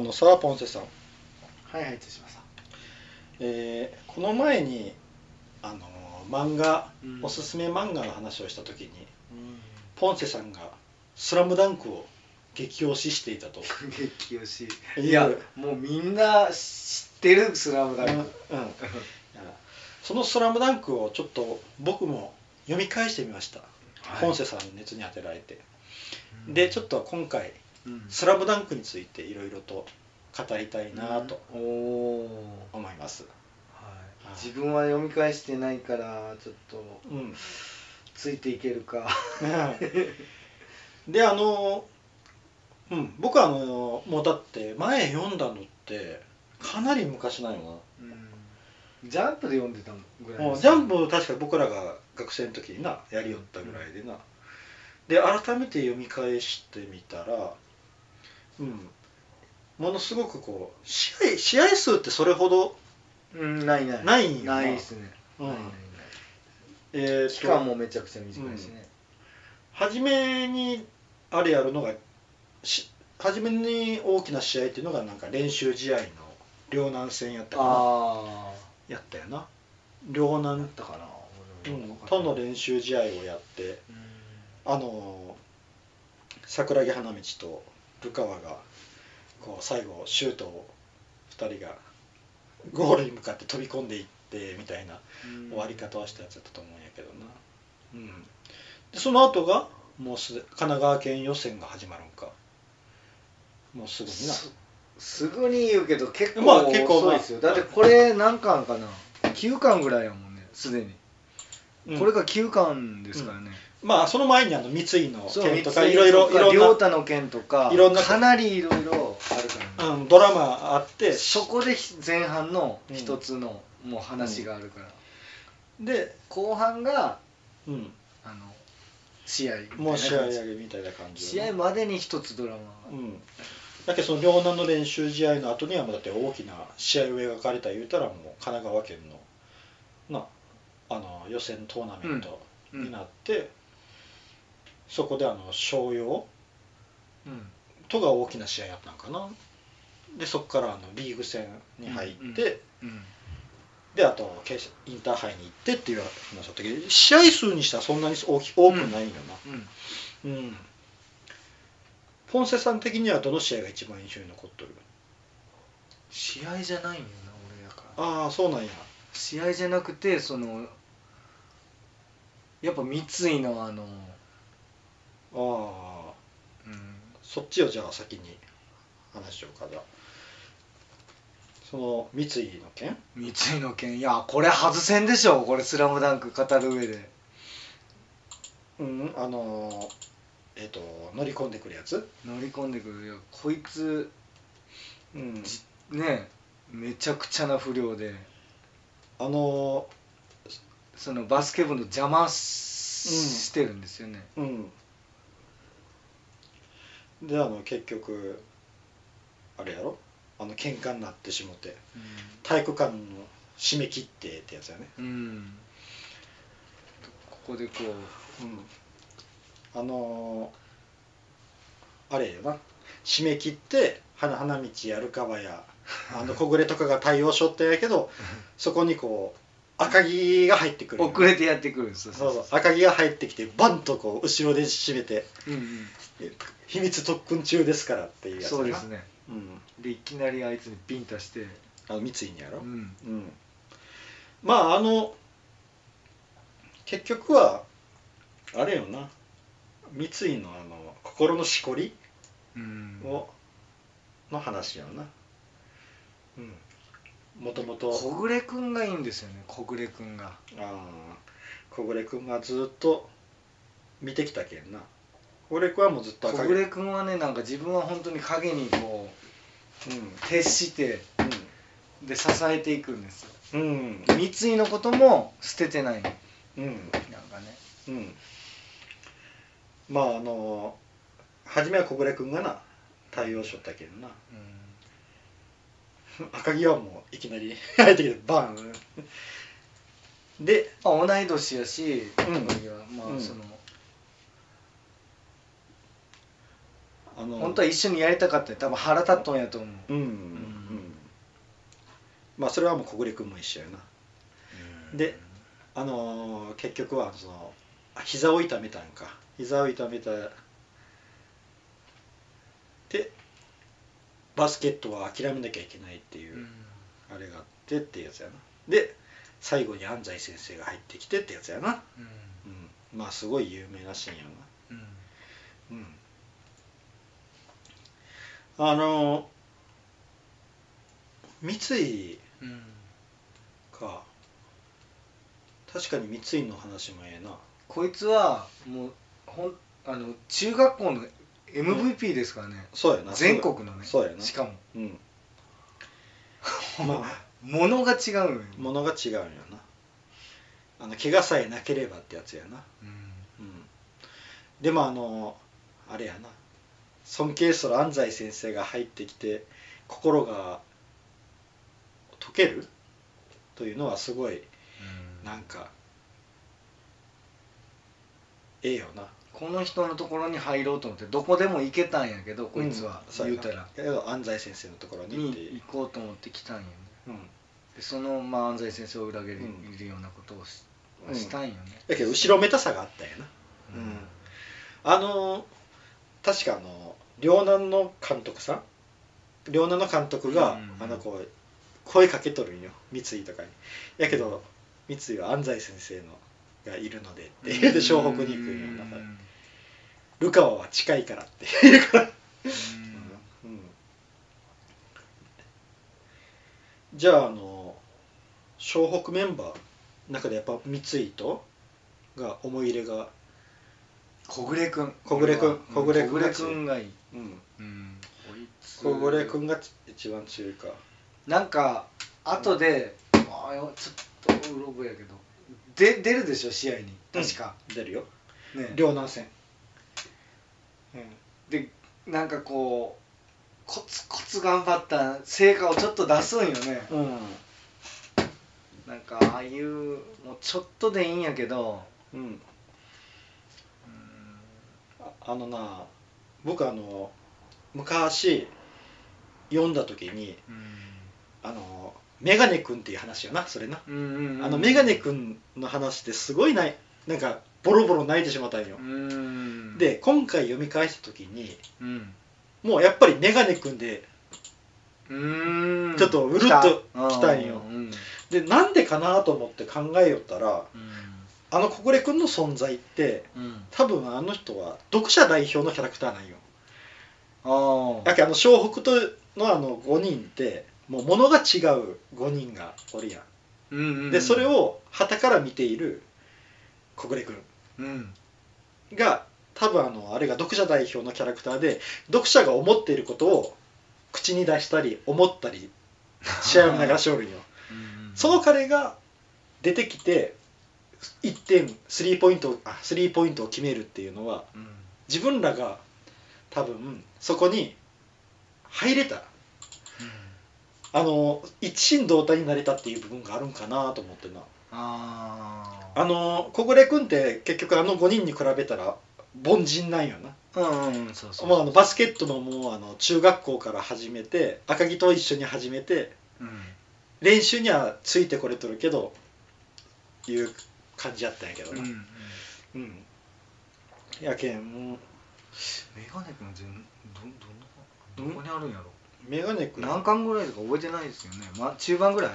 あのさポンセさん、はいはい対馬さん。えーこの前にあの漫画、うん。おすすめ漫画の話をした時にうん。ポンセさんが「スラムダンクを激推ししていたと。激推し。いいやもうみんな知ってる「スラムダンク。うんうん。その「スラムダンクをちょっと僕も読み返してみました、はい。ポンセさんに熱に当てられて、でちょっと今回うん「スラムダンクについていろいろと語りたいなと思います、はい。自分は読み返してないからちょっとうん。ついていけるか。であのうん。僕はあのもうだって前読んだのってかなり昔なんよジャンプで読んでたぐらないジャンプ確か僕らが学生の時になやりよったぐらいでな、で改めて読み返してみたらうんものすごくこう試合試合数ってそれほどうんないない。ないんよな。ないですね。うん。ないないない。えーと期間もめちゃくちゃ短いしね。初めにあれやるのがし初めに大きな試合っていうのがなんか練習試合の両南戦やったかな。あやったよな。両あ南、あったかなうんとの練習試合をやってあの桜木花道とルカワがこう最後シュートを2人がゴールに向かって飛び込んでいってみたいなうん。終わり方をしたやつだったと思うんやけどな、うん、でその後がもうすで神奈川県予選が始まるんか。もうすぐにな。すすぐに言うけど結構遅いですよ。だってこれ何巻かな？9巻ぐらいやもんねすでに、うん。これが9巻ですからね、まあその前にあの三井の件とかいろいろいろ亮太の件とかいろんなかなりいろいろあるからね、うん、ドラマあって。そこで前半の一つのもう話があるから、で、後半がうん、あの試合もう試合上げみたいな感じ試合までに一つドラマが、うん。だけどその両南の練習試合の後にはもうだって大きな試合を描かれた言うたらもう神奈川県のなあの予選トーナメントうん。になって、そこであの商用うん。とが大きな試合やったんかな。でそこからあのリーグ戦に入って、うん。であと決インターハイに行ってっていう話だったけど試合数にしたらそんなに大き多くないんようん。なうん、ポンセさん的にはどの試合が一番印象に残っとる？試合じゃないんよな俺やから。ああそうなんや。試合じゃなくてそのやっぱ三井のあの、ああうん、そっちをじゃあ先に話しようかじゃあ。その三井の件？三井の件？いやこれ外せんでしょ。これ「スラムダンク語る上で。うんあのえっ、と乗り込んでくるやつ？乗り込んでくる。よこいつうん。じねめちゃくちゃな不良で。あのそのバスケ部の邪魔し,、してるんですよね。うんであの結局あれやろ？あの喧嘩になってしもて体育館の締め切ってってやつやね。うん、うんここでこうん。あのーあれよな。締め切って花花道やるかわやあの小暮とかが対応しょってんやけど そこにこう赤木が入ってくうる。遅れてやってくるそうそう赤木が入ってきてバンとこう後ろで締めてうんうん「秘密特訓中ですから」っていうやつそうですね。うん、でいきなりあいつにビンタして。あの三井にやろ、う。ん。うん、まああの結局はあれよな。三井のあの心のしこりうん。をの話よな。うん。もともと小暮くんがいいんですよね小暮くんが。あー。小暮君がずっと見てきたけんな小暮君はもうずっと小暮くんはねなんか自分は本当に影にこうう徹してで支えていくんですうん。三井のことも捨ててない。のうん。なんかね。うん。まああの初めは小暮君がな対応しとったけんな。赤木はもういきなり 入ってきてバーン。でまあ、同い年やし、うん。はまあうんその、あの本当は一緒にやりたかったよ多分腹立っとんやと思う。うん、うんまあそれはもう小暮君も一緒やな。であのー結局はそのあ膝を痛めたんか。膝を痛めた。でバスケットは諦めなきゃいけないっていうう、ん。あれがあってってやつやな。で最後に安西先生が入ってきてってやつやな、うん。うん、まあすごい有名なシーンやうん。なうんあの三井うんか。確かに三井の話もええな。こいつはもうほんあの中学校の MVP ですからね、そうやな。全国のね。そうやな。しかも。うん。まあ物が違うのよ、物が違うんやな。あの怪我さえなければってやつやな。うん。うん。でもあのあれやな尊敬する安西先生が入ってきて心が解ける？というのはすごいなんかええよな。この人のところに入ろうと思ってどこでも行けたんやけどこいつは、う言うたら。安西先生のところにって。に行こうと思って来たんやね。うん。でその、まあ、安西先生を裏切る,、うんようなことをし,、うん。したんよね。だけど後ろめたさがあったんやな。うん。あの確かあの両南の監督さん？両南の監督が、うんあのこう声かけとるんよ。三井とかに。やけど三井は安西先生のがいるのでって言うて湘北に行くんよだからルカワは近いからって。言うから、うん、じゃああの湘北メンバーの中でやっぱ三井とが思い入れが小暮君小暮君うん。小暮君小暮君がいい、うん。小暮君が一番強いか。なんか後で、あちょっとうろ覚えやけど。で出るでしょ試合に。確か、出るよ。ね。両南戦。でなんかこうコツコツ頑張った成果をちょっと出すんよね。うん、うん。なんかああいうもうちょっとでいいんやけど。うん、ああのな僕あの昔読んだ時にあのメガネ君っていう話よなそれな、うんうんうん。あのメガネ君の話ってすごいないなんかボロボロ泣いてしまったんよ。う、ん。で今回読み返した時にうん。もうやっぱりメガネ君でうん。ちょっとうるっと来たんよ。うん。うん。でなんでかなと思って考えよったらあの小暮君の存在ってうん。多分あの人は読者代表のキャラクターなんよ。あだけどあの湘北とのあの5人ってもう物が違う5人がおるやん。うんうんうん。でそれを旗から見ている小暮君。うん。が多分あのあれが読者代表のキャラクターで読者が思っていることを口に出したり思ったり 試合を流しておるんよ。うん。その彼が出てきて1点スリーポイントをあスリーポイントを決めるっていうのはうん自分らが多分そこに入れたあの一心同体になれたっていう部分があるんかなと思ってな。ああの小暮君って結局あの5人に比べたら凡人なんよな。あうんうんそうそう。もうあのバスケットのもうあの中学校から始めて赤城と一緒に始めてうん。練習にはついてこれとるけどいう感じやったんやけどな。うんうん。うん、やけんもうメガネ君全どどんなどこにあるんやろ？メガネ君。何巻ぐらいとか覚えてないですよね。ま中盤ぐらい？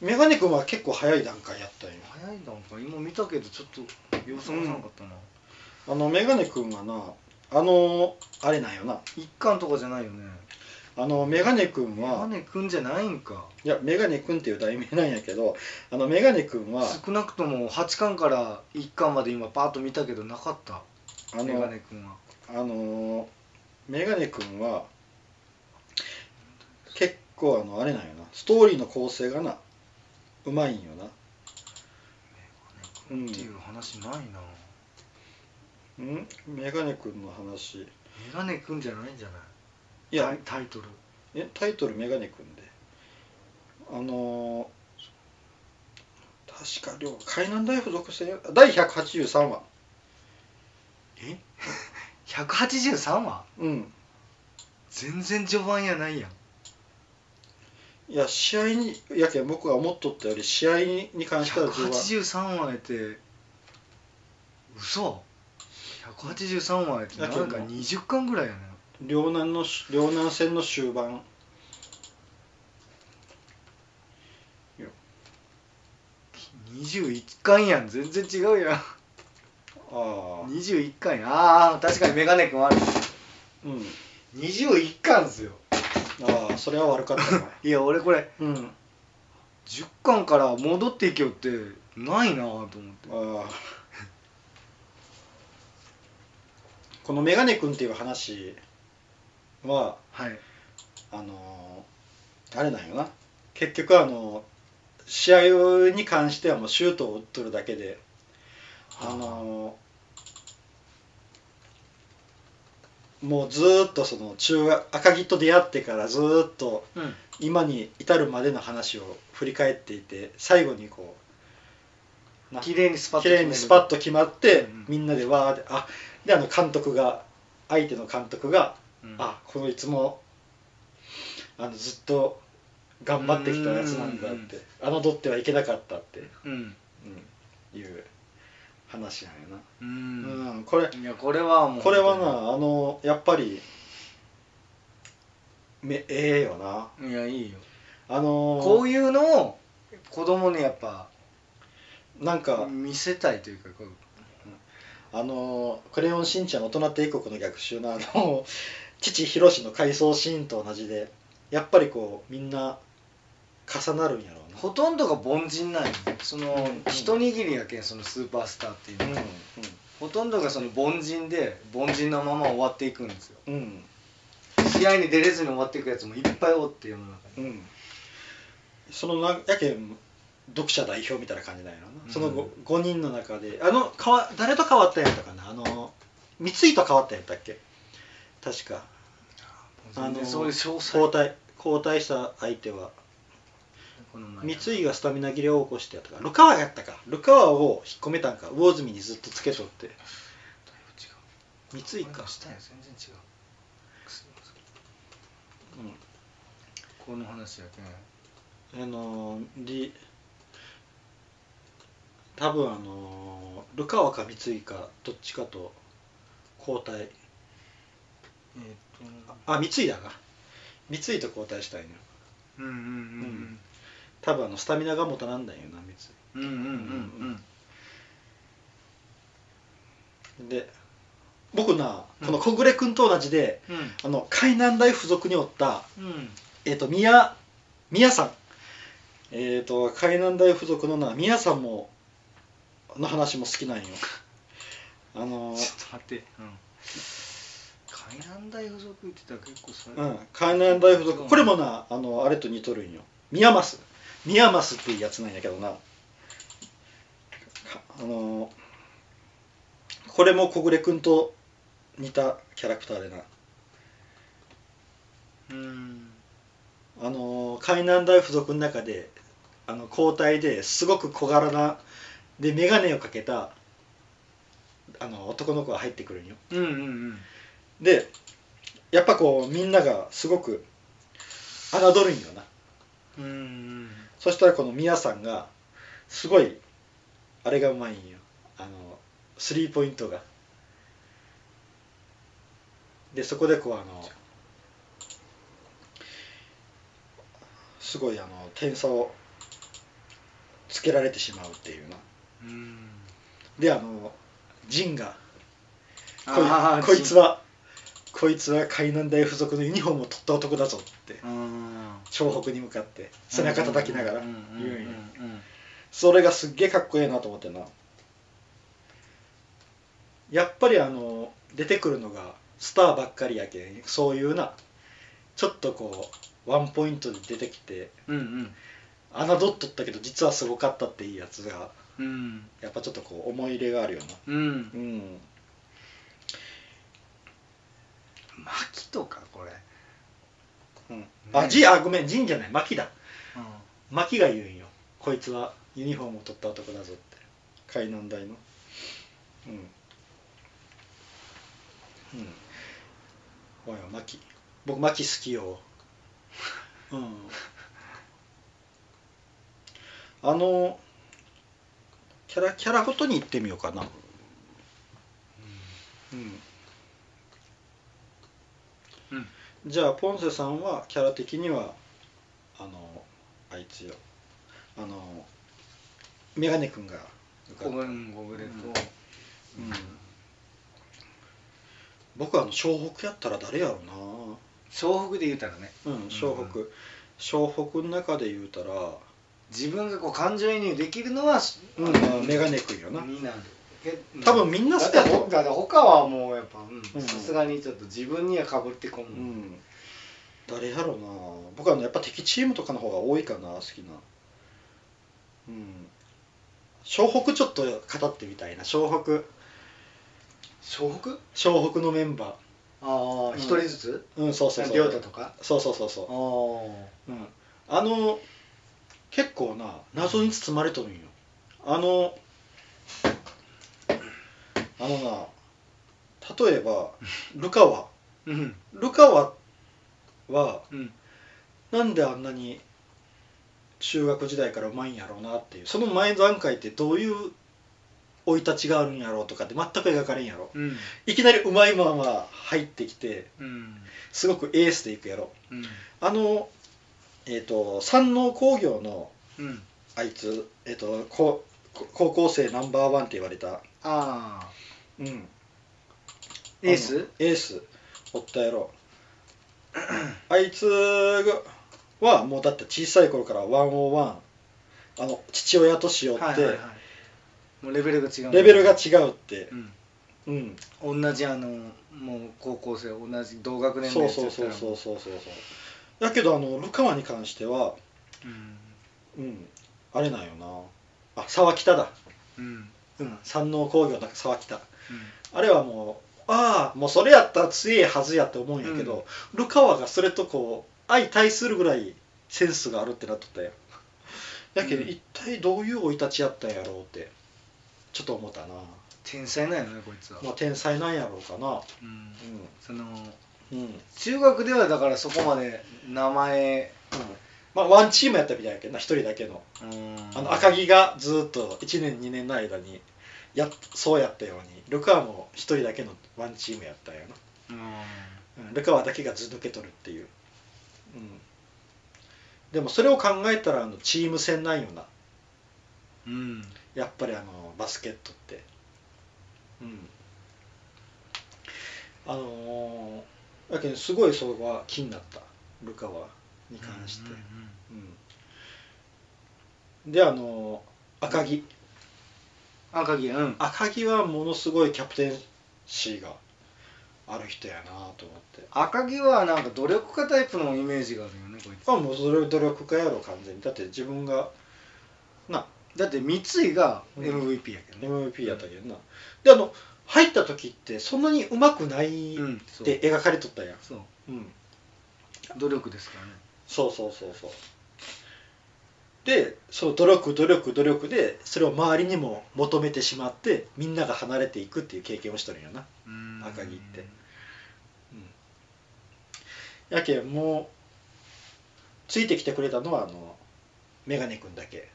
メガネ君は結構早い段階やったんよ。早い段階？今見たけどちょっと様子がなかったな、あのメガネ君はなあのあれなんよな。一巻とかじゃないよねあのメガネ君メガはネ君じゃないんか。いやメガネ君っていう題名なんやけどあのメガネ君は少なくとも8巻から1巻まで今パーッと見たけどなかった？あメガのネ君は。あのメガネ君は結構あのあれなんよな。ストーリーの構成がなうまいんよな。うんっていう話ないな、うん？メガネ君の話。メガネ君じゃないんじゃない？いやタイトル。えタイトルメガネ君で。あのー、確か両海南大附属戦第183話。え？183話？うん。全然序盤やないやん。いや試合にやけん僕が思っとったより試合に関しては序盤。183話やって嘘？183話やってなんかだけど20巻ぐらいやね両南の両南戦の終盤。21巻やん。全然違うやん。ああ。21巻やああ確かにメガネ君あるうん。21巻っすよ。ああそれは悪かったな。いや俺これうん。10巻から戻っていけよってないなぁと思って。ああ。このメガネ君っていう話ははい。あのーあれなんよな。結局あの試合に関してはもうシュートを打っとるだけであのーもうずーっとその中学赤城と出会ってからずーっとうん。今に至るまでの話を振り返っていて最後にこうな綺麗にスパッと綺麗にスパッと決まって、みんなでわーってあであの監督が相手の監督が、うん。あこのいつもあのずっと頑張ってきたやつなんだって侮ってはいけなかったって、うん。うん、いう話なんやな、ううんんこれいやこれはもうこれはなあのやっぱりめええよな。いやいいよ。あのこういうのを子供にやっぱなんか見せたいというかこう。あの「クレヨンしんちゃん大人帝国の逆襲」のあの父ひろしの回想シーンと同じでやっぱりこうみんな重なるんやろうな。ほとんどが凡人なんよ。ねその、うん一握りやけんそのスーパースターっていうの。は、ほとんどがその凡人で凡人のまま終わっていくんですよ。うん。うん試合に出れずに終わっていくやつもいっぱいおって世の中に。うん。そのなやけん読者代表みたいな感じなんやろな、うん。その 5, 5人の中であのかわ誰と変わったんやったかな。あの三井と変わったんやったっけ？確か。あのそういう詳細。交代交代した相手は。三井がスタミナ切れを起こしてやったかルカワやったか。ルカワを引っ込めたんか。魚住にずっとつけとって。三井か。したや全然違う。うん。この話やけ。んあのーり多分あのールカワか三井かどっちかと交代えーっとあ三井だが三井と交代したいのよ。うんうんうん多分あのスタミナが持たなんだよな三うんうんうんうん。井で僕なうんこの小暮君と同じで、うん。あの海南大附属におったうん。えっ、と宮宮さん。えっ、と海南大附属のな宮さんもの話も好きなんよ。あのーちょっと待って、うん、海南大附属って言ってたら結構それ、うん、海南大附属これもなあのあれと似とるんよ。宮益。宮益っていうやつなんやけどな。かあのこれも小暮君と似たキャラクターでな。うん。あの海南大附属の中であの交代ですごく小柄なで眼鏡をかけたあの男の子が入ってくるんよ。うんうんうんでやっぱこうみんながすごく侮るんよな。うんうん。そしたらこのミヤさんがすごいあれがうまいんよ。あのスリーポイントが。でそこでこうあのすごいあの点差をつけられてしまうっていうな。うん。であのジンがこいこいつはこいつは海南大附属のユニフォームを取った男だぞってうん。湘北に向かって背中叩きながら。言うんようんそれがすっげえかっこええなと思ってな。やっぱりあの出てくるのがスターばっかりやけんそういうなちょっとこうワンポイントで出てきてうんうん。侮っとったけど実はすごかったっていいやつがうん。やっぱちょっとこう思い入れがあるよな。うん。うん薪とかこれ。うん、あじあごめんジンじゃないマキだ。うマキが言うんよ。こいつはユニフォームを取った男だぞって。海南大の。うん。うん。おいマキ僕マキ好きよ。うん。あのキャラキャラごとに行ってみようかな。うん。うんじゃあポンセさんはキャラ的にはあのあいつよ。あのメガネ君がよかったゴブレンゴブレん。僕はあの湘北やったら誰やろ湘北で言うたらね。うなうん。湘北、湘北の中で言うたら、自分がこう感情移入できるのは、うんまあメガネ君よな。になる。け多分みんな好きやとほだって他はもうやっぱさすがにちょっと自分にはかぶってこん、うん。誰やろうな。僕はやっぱ敵チームとかの方が多いかな好きな。うん。湘北ちょっと語ってみたいな湘北。湘北？湘北のメンバああうん。一人ずつ？ーうんそうそうそう。亮太とか？そうそうそうあそう、あうん、あの結構な謎に包まれとるんよ。あのあのな例えばルカワ。うん。ルカワはうん。なんであんなに中学時代からうまいんやろうなっていうその前段階ってどういう生い立ちがあるんやろうとかって全く描かれんやろ。うん。いきなりうまいまま入ってきてうん。すごくエースでいくやろ。うん。あのえっ、と山王工業のうん。あいつ、えっとここ高校生ナンバーワンって言われた、ああ。うん、エース？エース。おったやろ。あいつがはもうだって小さい頃から101あの父親としよって、はいはいはい。もうレベルが違うレベルが違うって。うん。うん。同じあのもう高校生同じ同学年のそうそうそうそうそうそう。だけどあのルカワに関してはうん。うん。あれなんよなあ沢北だ。うん。うん山王工業だ沢北。うん。あれはもうああもうそれやったら強いはずやって思うんやけど、ルカワがそれとこう相対するぐらいセンスがあるってなっとったよだけど、うん。一体どういう生い立ちやったんやろうってちょっと思ったな。天才なんやねこいつは。まあ天才なんやろうかな。うん。うそのんうん、うん中学ではだからそこまで名前まあワンチームやったみたいやけどな一人だけの。あの赤木がずっと1年2年の間にやっそうやったようにルカワも一人だけのワンチームやったんやな。うん。うんルカワだけがず抜け取るっていう、うん、でもそれを考えたらあのチーム戦なんよな。うん。やっぱりあのバスケットって。うん。あのーだけどすごいそれは気になったルカワに関して、うんであのー赤木。赤木うん。赤木はものすごいキャプテンシーがある人やなと思って。赤木はなんか努力家タイプのイメージがあるよねこいつ。あもうそれ努力家やろ完全に。だって自分がなだって三井がうん。MVP やけどね。MVP やったけどな、であの入った時ってそんなにうまくないうん。っそう。て描かれとったやん、そう。うん、努力ですからねそうそうそうそう。でそう努力努力努力でそれを周りにも求めてしまってみんなが離れていくっていう経験をしとるんよな、うん。赤木って。うん、やけんもうついてきてくれたのはあのメガネ君だけ。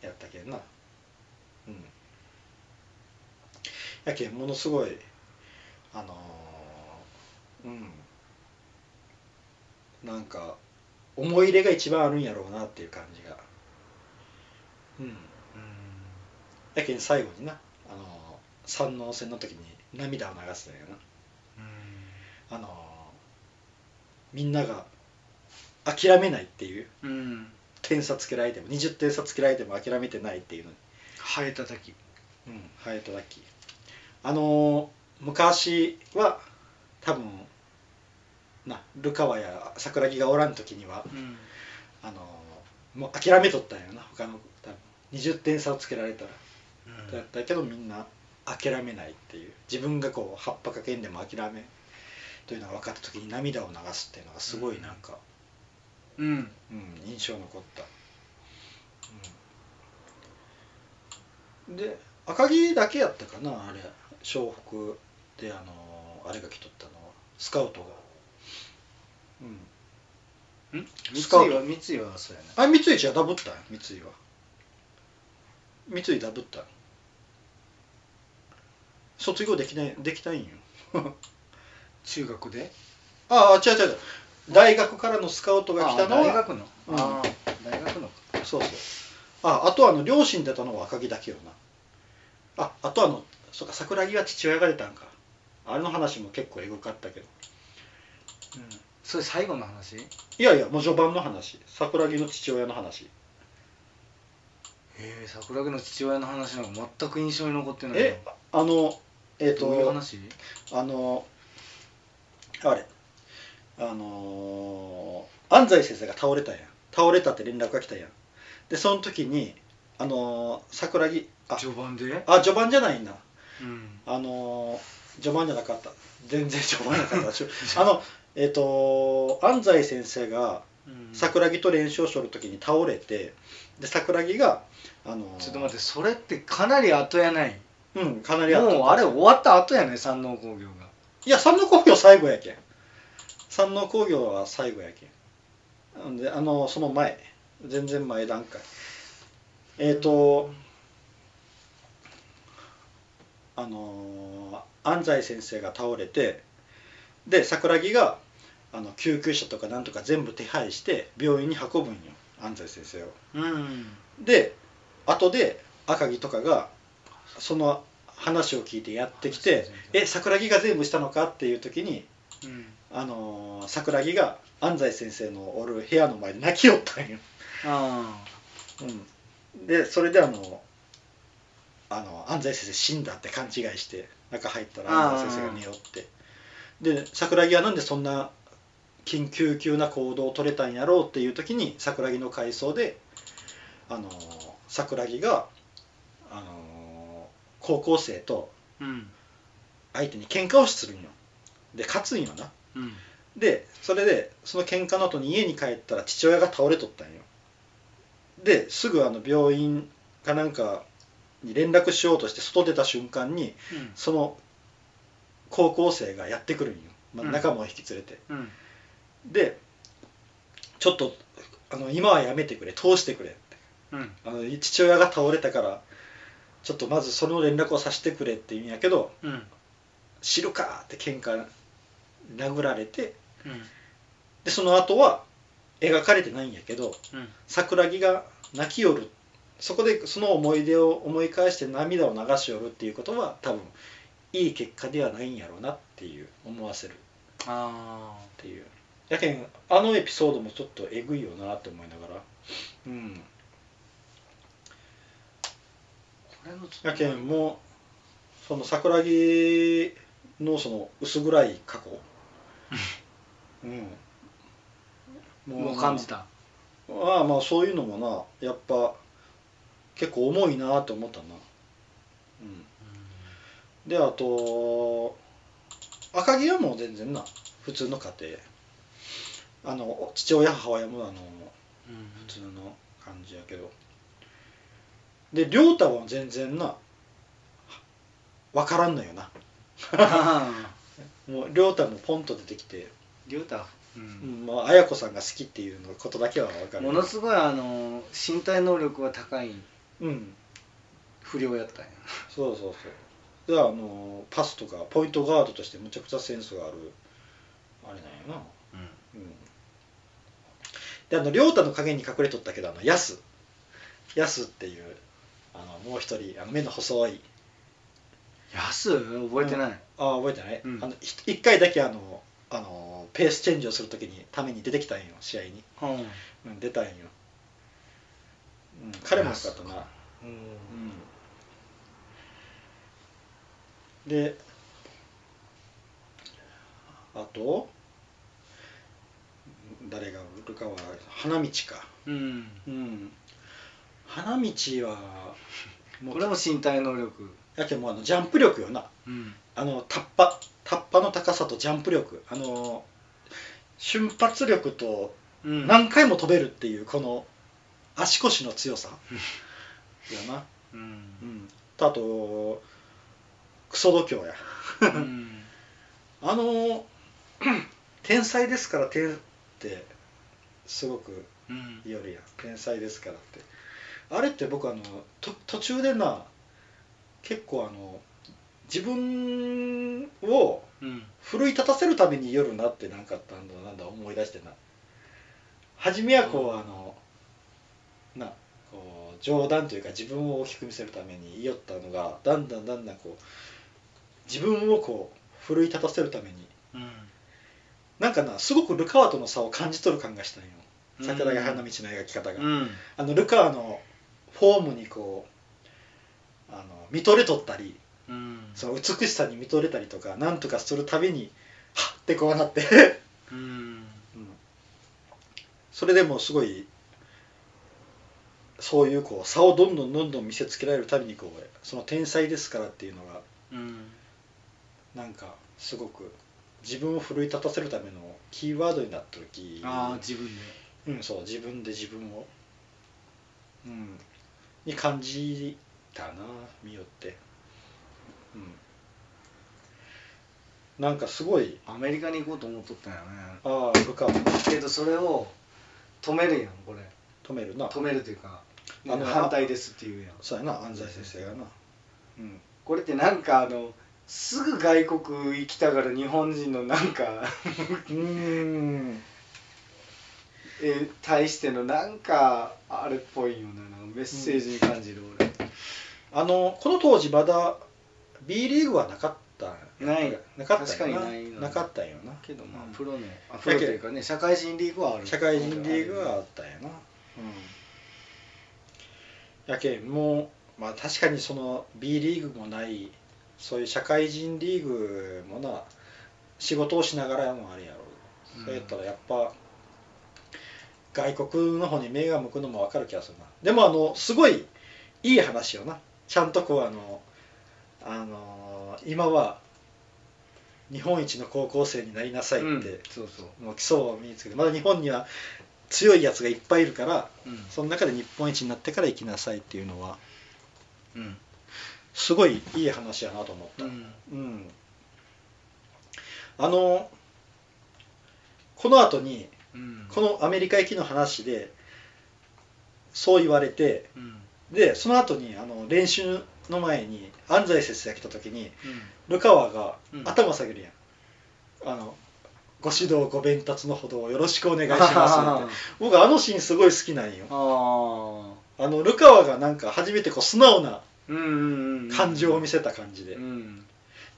やったけんな。うん。やけんものすごいあのーうんなんか思い入れが一番あるんやろうなっていう感じが。うんうん。やけん最後になあの山王戦の時に涙を流すんよな。あのみんなが諦めないっていう。うん。うん点差つけられても20点差つけられても諦めてないっていうのに。ハエたたきうんハエトラッキーあのー昔は多分なルカワや桜木がおらん時にはうん。あのーもう諦めとったんやな。他の多分20点差をつけられたら。だったけどみんな諦めないっていう。自分がこう葉っぱかけんでも諦めというのが分かった時に涙を流すっていうのがすごいなんか、うん。うん、印象残った、うん、で赤城だけやったかなあれ。湘北であのあれが来とったのは。スカウトがうん。ん三井スカウト。は三井はそうやね。あ三井じゃダブったん？三井は。三井ダブったん？卒業できないできたいんよ。中学で？ああ違う違う違う。大学からのスカウトが来たのはあ大学の、うん。ああ大学のか。そうそう。ああとあの両親出たのは赤木だけよな。ああとあのそうか桜木は父親が出たんか。あれの話も結構エグかったけど。うんそれ最後の話？いやいやもう序盤の話。桜木の父親の話。へえ桜木の父親の話なんか全く印象に残ってないな。えあのえっ、どういうと話？あのあれ。あのー安西先生が倒れたん。や倒れたって連絡が来たやん。でその時にあのー桜木あ序盤で？あ序盤じゃないな。うん。あのー序盤じゃなかった。全然序盤じゃなかった あのえっ、と安西先生がうん。桜木と練習をしとる時に倒れてで桜木があのーちょっと待ってそれってかなり後やない？うんかなり後。もうあれ終わった後やね山王工業が。いや山王工業最後やけん。山王工業は最後やけん。なんであのその前。全然前段階。えっ、とあの安西先生が倒れてで桜木があの救急車とかなんとか全部手配して病院に運ぶんよ。安西先生を。うん。で後で赤城とかがその話を聞いてやってきて「え桜木が全部したのか?」っていう時に、うん。あのー桜木が安西先生のおる部屋の前で泣きよったんよ、あ。うん、でそれであのあの安西先生死んだって勘違いして中入ったら安西先生が寝よってで桜木はなんでそんな緊急急な行動を取れたんやろうっていう時に桜木の回想であの桜木があの高校生と相手に喧嘩をするんよ。で勝つんよな。うん。でそれでその喧嘩の後に家に帰ったら父親が倒れとったんよ。ですぐあの病院かなんかに連絡しようとして外出た瞬間にその高校生がやってくるんよ、まあ、うん。仲間を引き連れて、うん。でちょっとあの今はやめてくれ通してくれって。うん。あの父親が倒れたからちょっとまずその連絡をさせてくれって言うんやけどうん。知るかって喧嘩殴られてうん。でその後は描かれてないんやけどうん。桜木が泣きよる。そこでその思い出を思い返して涙を流しよるっていうことは多分いい結果ではないんやろうなっていう思わせる。っあていう。やけんあのエピソードもちょっとえぐいよなって思いながら。うん。やけんもうその桜木のその薄暗い過去。うん。もう感じた。ああまあそういうのもなやっぱ結構重いなと思ったな。うんであと赤城はもう全然な。普通の家庭。あの父親母親もあのうん。普通の感じやけど。で亮太は全然な。分からんのよな。あ もう亮太もポンと出てきて、りょうん。まあ、綾子さんが好きっていうのことだけは分かる。ものすごいあの身体能力は高い。うん。不良やったんや。そうそうそうであのパスとかポイントガードとしてむちゃくちゃセンスがある。あれなんやな。うん。であの亮太の影に隠れとったけどあのヤス。ヤスっていうあのもう一人あの目の細い。やす覚えてない、あ覚えてない、うん。あのひ一回だけあのあのペースチェンジをするときにために出てきたんよ試合に、うん。うん、出たんよ、うん、彼もよかったな。うんであと誰がおるかは花道か。うん。うん。花道は もうこれも身体能力。やけんもうあのジャンプ力よな。うん。あのタッパタッパの高さとジャンプ力。あの瞬発力とうん。何回も飛べるっていうこの足腰の強さ。やな。うん。うん。とあとクソ度胸や。うん。あの 天才ですから天ってすごくうん。言るや。ん天才ですからって。あれって僕あのと途中でな結構あの自分をうん。奮い立たせるために夜なってなんかあったんだなんだ思い出してな。初めはこうあのなこう冗談というか自分を大きく見せるために言いよったのがだんだんだんだんこう自分をこう奮い立たせるために。うん。なんかなすごくルカワとの差を感じ取る感がしたんよ。うん。桜木花道の描き方が、うん。あのルカワのフォームにこうあの見とれとったりうん。その美しさに見とれたりとかなんとかするたびにはっってこうなって。うん。うん。それでもすごいそういうこう差をどんどんどんどん見せつけられるたびにこうその天才ですからっていうのがうんなんかすごく自分を奮い立たせるためのキーワードになった時ああ自分で。うんそう自分で自分を。うん。に感じたな見よって。うん。なんかすごいアメリカに行こうと思っとったんやね。ああルカワけどそれを止めるやんこれ。止めるな。止めるというかあの反対ですっていうやん。そうやな安西先生がな。うん。これってなんかあのすぐ外国行きたがる日本人のなんかうーん。え対してのなんかあれっぽいようなメッセージに感じる俺、あのこの当時まだ B リーグはなかった。ない。なかったよな。いななかったんよな。けどまうん。あプロのあプロというかね社会人リーグはある。社会人リーグはあったんやな。うん。やけんもうまあ確かにその B リーグもないそういう社会人リーグもな仕事をしながらもあるやろう。ん。そうやったらやっぱ外国の方に目が向くのも分かる気がするな。でもあのすごいいい話よな。ちゃんとこうあのあの今は日本一の高校生になりなさいって、うん。そうそう。もう基礎を身につけてまだ日本には強いやつがいっぱいいるからうん。その中で日本一になってから行きなさいっていうのはうんすごいいい話やなと思った、うん。うん。あのこの後にうん。このアメリカ行きの話でそう言われてうん。でその後にあの練習の前に安西先生が来た時にルカワがうん。頭下げるやん、あのご指導ご鞭達のほどをよろしくお願いしますって。僕あのシーンすごい好きなんよ。あのルカワがなんか初めてこう素直な感情を見せた感じで、うん。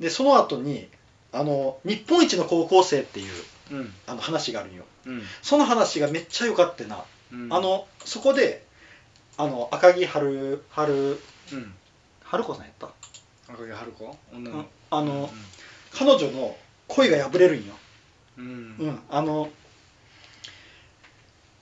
でその後にあの日本一の高校生っていううん。あの話があるんよ。うん。その話がめっちゃ良かってな、うん。あのそこであの赤木春春うん。春子さんやった、赤木春子？女うん。のあの、彼女の恋が破れるんよ、うん。うん、あの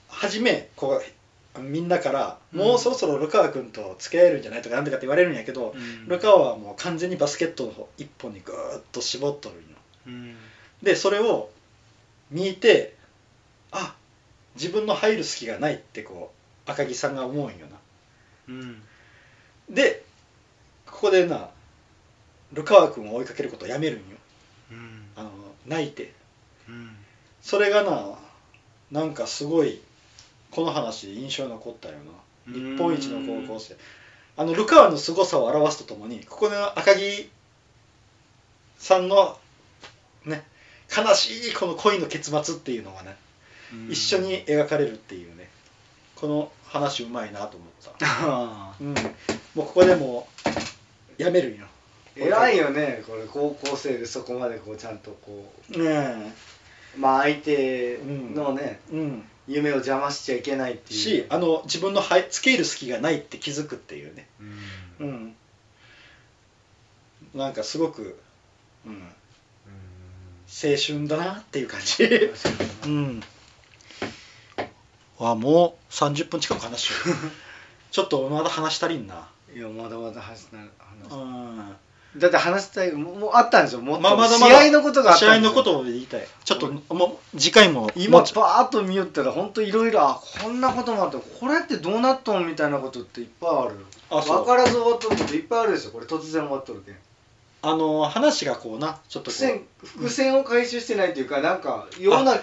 初めこうみんなから、うん。もうそろそろルカワ君と付き合えるんじゃないとかなんとかって言われるんやけど、うん。ルカワはもう完全にバスケットの方一本にぐーっと絞っとるんよ。うん。でそれを見てあ自分の入る隙がないってこう赤木さんが思うんよな。うん。でここでなルカワ君を追いかけることをやめるんよ。うん。あの泣いて。うん。それがななんかすごいこの話印象に残ったよな。日本一の高校生。あのルカワの凄さを表すとともにここの赤木さんのね悲しいこの恋の結末っていうのがねうん。一緒に描かれるっていうねこの話うまいなと思った、あ うん、もうここでもうやめるんよ。ー偉いよねこれ高校生でそこまでこうちゃんとこねうまあ相手のねえうん夢を邪魔しちゃいけないっていう。しあの自分のはいつけ入る隙がないって気づくっていうね。うん。うん。なんかすごく、うん、うん青春だなっていう感じ。うにん。あもう30分近く話しよう。ちょっとまだ話足りんな。いやまだまだ話なう話んだって話したいもうあったんでしょもっと、まあまだまだ。試合のことがあった試合のことを言いたい。ちょっともう次回も今バーッと見よったら本当いろいろあこんなこともあってこれってどうなっとんみたいなことっていっぱいある。あそう。分からず終わっとることいっぱいあるでしょ。これ突然終わっとるけん。あの話がこうなちょっと伏線伏線を回収してないというかなんかような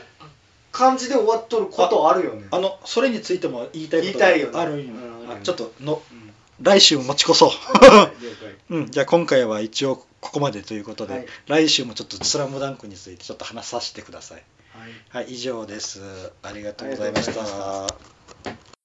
感じで終わっとることあるよね。あのそれについても言いたいこと言いたいよね。があるんようん。あちょっとのうん来週も持ち越そううん、じゃあ今回は一応ここまでということで、はい来週もちょっと「スラムダンクについてちょっと話させてください。はいはい、以上です。ありがとうございました。